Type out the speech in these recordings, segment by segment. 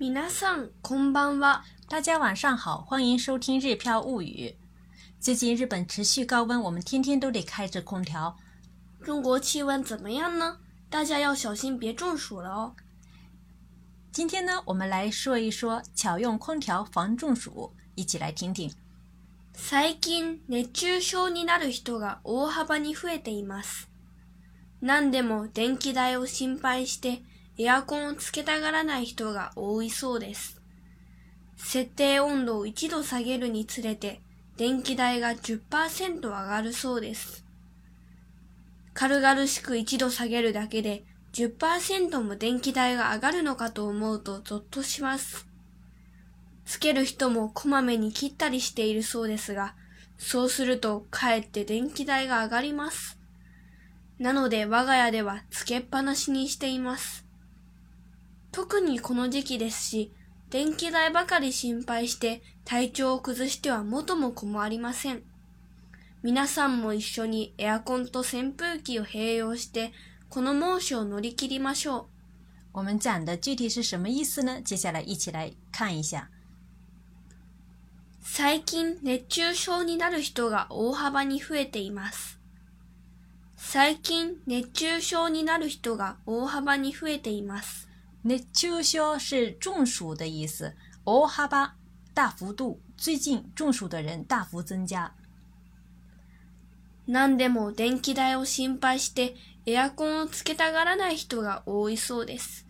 皆さんこんばんは。大家晚上好，欢迎收听《日飘物语》。最近日本持续高温，我们天天都得开着空调。中国气温怎么样呢？大家要小心别中暑了哦。今天呢，我们来说一说巧用空调防中暑，一起来听听。最近熱中症になる人が大幅に増えています。何でも電気代を心配して。エアコンをつけたがらない人が多いそうです。設定温度を1度下げるにつれて、電気代が10%上がるそうです。軽々しく1度下げるだけで10%も電気代が上がるのかと思うとゾッとします。つける人もこまめに切ったりしているそうですが、そうするとかえって電気代が上がります。なので我が家ではつけっぱなしにしています。特にこの時期ですし、電気代ばかり心配して体調を崩しては元も子もありません。皆さんも一緒にエアコンと扇風機を併用して、この猛暑を乗り切りましょう。我们讲的具体是什么意思呢？接下来一起来看一下。最近熱中症になる人が大幅に増えています。最近熱中症になる人が大幅に増えています。熱中症是中暑的意思。大幅大幅度。最近中暑的人大幅增加。何でも電気代を心配してエアコンをつけたがらない人が多いそうです。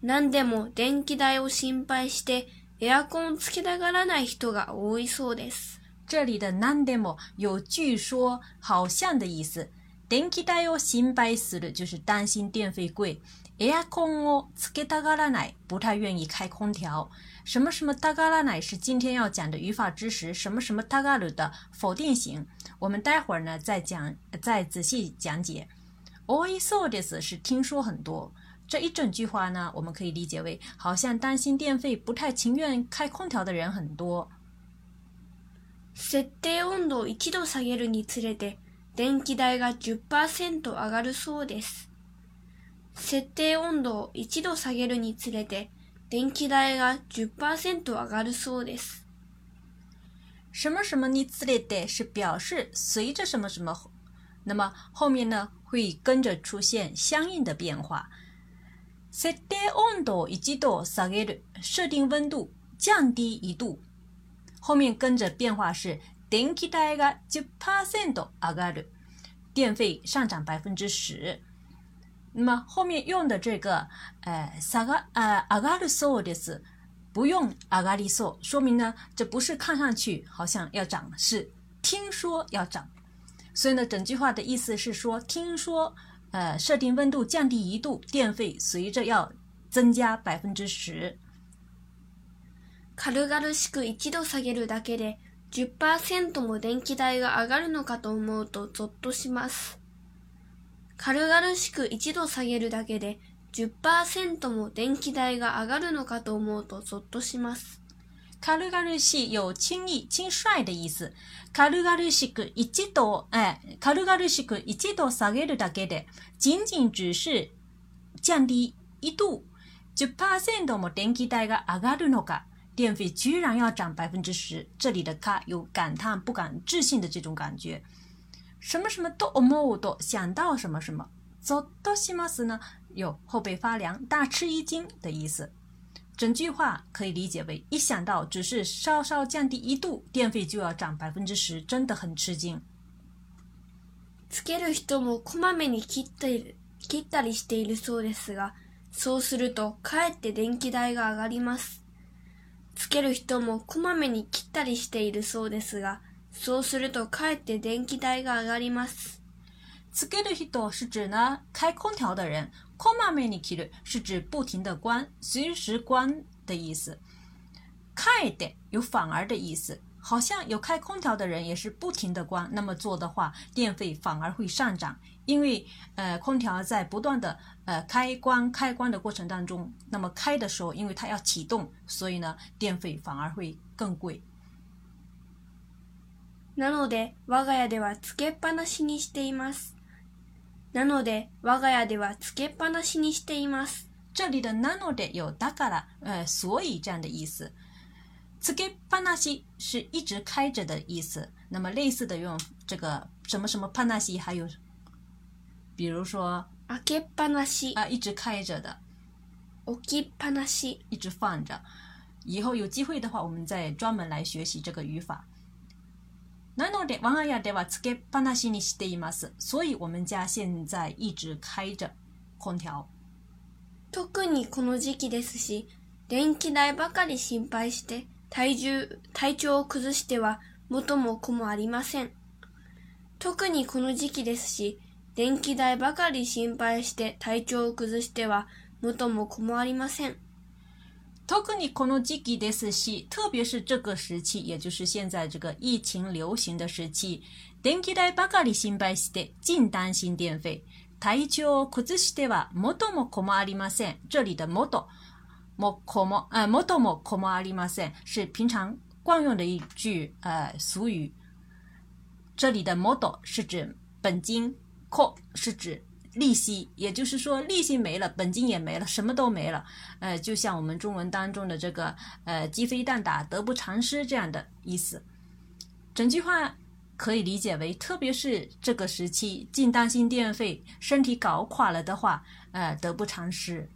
何でも電気代を心配してエアコンをつけたがらない人が多いそうです。这里的何でも有据说好像的意思。電気代を心配する就是担心电费贵。也讲我这个大家来不太愿意开空调，什么什么大家来是今天要讲的语法知识，什么什么大家来的否定型，我们待会儿呢再讲，再仔细讲解。多いそうです是听说很多，这一整句话呢，我们可以理解为好像担心电费，不太情愿开空调的人很多。電気代が10%上がるそうです。設定温度を1度下げるにつれて電気代が10%上がるそうです。什么什么につれて是表示随着什么什么，那么后面呢会跟着出现相应的变化。設定温度を1度下げる，设定温度降低一度，后面跟着变化是電気代が10%上がる，电费上涨百分之十。那么后面用的这个，呃，サガ、呃、上がるそうです。不用上がる所，说明呢，这不是看上去好像要涨，是听说要涨。所以呢，整句话的意思是说，听说，呃，设定温度降低一度，电费随着要增加百分之十。しく一度下げるだけで、十パーセントも電気代が上がるのかと思うとゾッとします。軽々しく一度下げるだけで10%も電気代が上がるのかと思うとゾッとします。軽々しい有轻易、轻率的意思。軽々しく一度、え、軽々しく一度下げるだけで、仅仅只是降低一度、10%も電気代が上がるのか。电费居然要涨百分之十，这里的“咖”有感叹不敢置信的这种感觉。什么什么思うと想到什么什么，とします呢，有后背发凉、大吃一惊的意思。整句话可以理解为：一想到只是稍稍降低一度，电费就要涨百分之十，真的很吃惊。つける人もこまめに切っ切ったりしているそうですが、そうするとかえって電気代が上がります。つける人もこまめに切ったりしているそうですが、そうすると、かえって電気代が上がります。つける人是指呢开空调的人。こまめに切る是指不停的关、随时关的意思。かえで有反而的意思，好像有开空调的人也是不停的关，那么做的话，电费反而会上涨。因为呃空调在不断的呃开关开关的过程当中，那么开的时候，因为它要启动，所以呢电费反而会更贵。なので我が家ではつけっぱなしにしています。なので我が家ではつけっぱなしにしています。这里的なのでだから、呃，所以这样的意思。つけっぱなし是一直开着的意思。那么类似的用这个什么什么ぱなし，还有比如说開けっぱなし啊、一直开着的。置きっぱなし一直放着。以后有机会的话，我们再专门来学习这个语法。なので、我が家ではつけっぱなしにしています。所以我们家现在一直开着空調。特にこの時期ですし、電気代ばかり心配して、体重、体調を崩しては元も子もありません。特にこの時期ですし、電気代ばかり心配して体調を崩しては元も子もありません。特にこの時期ですし、特别是这个时期，也就是现在这个疫情流行的时期。電気代ばかり心配して、尽当心电费。体調崩しては元も子もありません。这里的元も子も啊元も子もありません是平常惯用的一句呃俗语。这里的元是指本金，子是指。利息，也就是说利息没了，本金也没了，什么都没了。呃，就像我们中文当中的这个“呃，鸡飞蛋打，得不偿失”这样的意思。整句话可以理解为，特别是这个时期，尽担心电费，身体搞垮了的话，呃，得不偿失。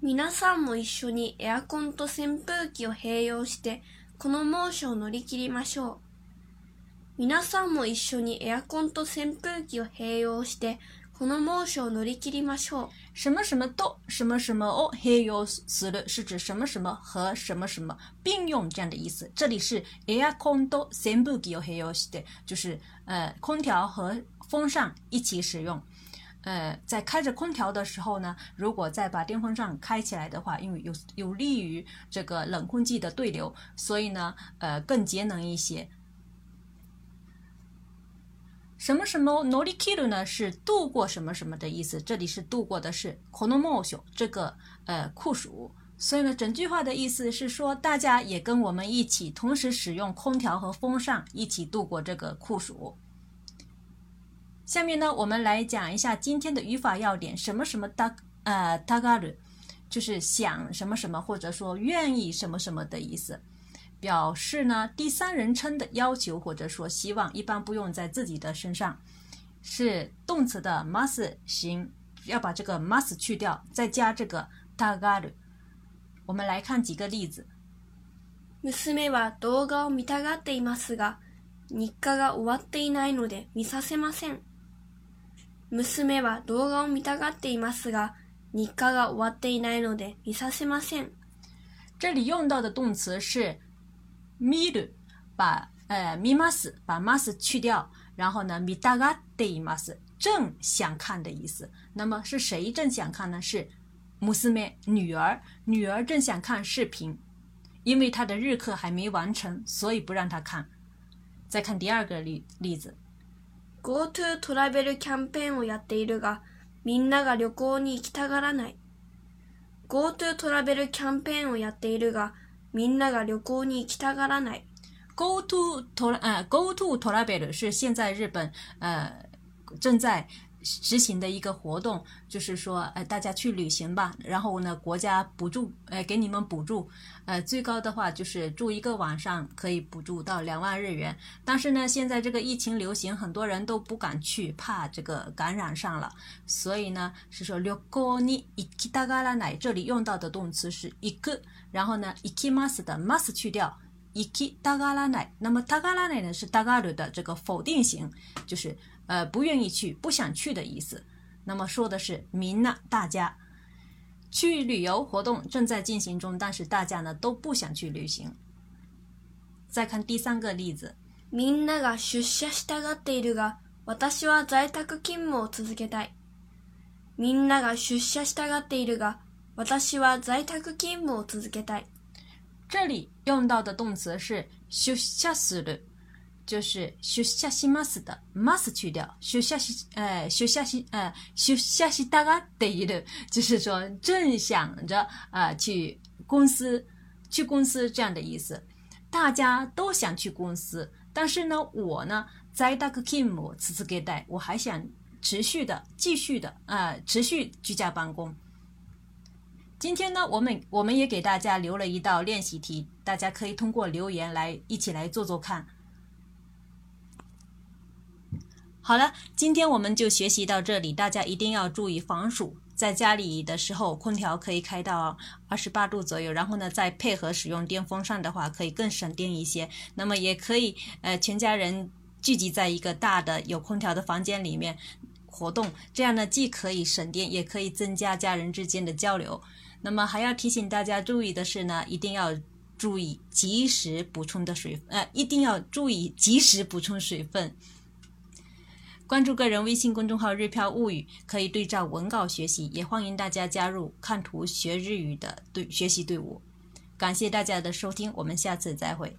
皆さんも一緒にエアコンと扇風機を併用してこの猛暑を乗り切りましょう。皆さんも一緒にエアコンと扇風機を併用して、この猛暑を乗り切りましょう。什么什么と什么什么を併用する是指什么什么和什么什么并用这样的意思。这里是エアコンと扇風機を併用して，就是呃空调和风扇一起使用。呃，在开着空调的时候呢，如果再把电风扇开起来的话，因为有有利于这个冷空气的对流，所以呢，呃，更节能一些。什么什么努力 kill 呢？是度过什么什么的意思。这里是度过的是 k o n o m o s h 这个呃酷暑，所以呢，整句话的意思是说，大家也跟我们一起，同时使用空调和风扇，一起度过这个酷暑。下面呢，我们来讲一下今天的语法要点。什么什么タ、呃、タガル，就是想什么什么，或者说愿意什么什么的意思。表示呢第三人称的要求或者说希望，一般不用在自己的身上，是动词的 must 形，要把这个 must 去掉，再加这个 t a g a r 我们来看几个例子。娘は動画を見たがっていますが、日課が終わっていないので見させません。娘は動画を見たがっていますが、日課が終わっていないので見させません。这里用到的动词是。miu 把呃 mi mas 把 mas 去掉，然后呢 mi dagat d mas 正想看的意思。那么是谁正想看呢？是姆斯妹女儿，女儿正想看视频，因为她的日课还没完成，所以不让她看。再看第二个例例子，go to travel campaign をやっているがみんなが旅行に行きたがらない。go to travel c a m p a i n をやっているが。みんなが旅行に行きたがらない。Go to トラ、呃、uh,，Go to travel 是现在日本呃正在执行的一个活动，就是说，呃，大家去旅行吧。然后呢，国家补助，呃，给你们补助。呃，最高的话就是住一个晚上可以补助到两万日元。但是呢，现在这个疫情流行，很多人都不敢去，怕这个感染上了。所以呢，是说，六国にイキタガラナイ这里用到的动词是一个。然后呢，イキます的 must 去掉，イキタガラナイ。那么タガラナイ呢是タガル的这个否定型，就是。呃，不愿意去，不想去的意思。那么说的是，みんな大家去旅游活动正在进行中，但是大家呢都不想去旅行。再看第三个例子，みんなが出社したがっているが、私は在宅勤務を続けたい。みんなが出社したがっているが、私は在宅勤務を続けたい。这里用到的动词是出社する。就是学下西 mas 的 mas 去掉学下西哎学下西哎学下西大家在一路，就是说正想着啊去公司去公司这样的意思。大家都想去公司，但是呢我呢在那个 kim 辞职隔代，我还想持续的继续的啊持续居家办公。今天呢我们我们也给大家留了一道练习题，大家可以通过留言来一起来做做看。好了，今天我们就学习到这里。大家一定要注意防暑，在家里的时候，空调可以开到二十八度左右，然后呢，再配合使用电风扇的话，可以更省电一些。那么，也可以呃，全家人聚集在一个大的有空调的房间里面活动，这样呢，既可以省电，也可以增加家人之间的交流。那么，还要提醒大家注意的是呢，一定要注意及时补充的水，呃，一定要注意及时补充水分。关注个人微信公众号“日票物语”，可以对照文稿学习，也欢迎大家加入看图学日语的队学习队伍。感谢大家的收听，我们下次再会。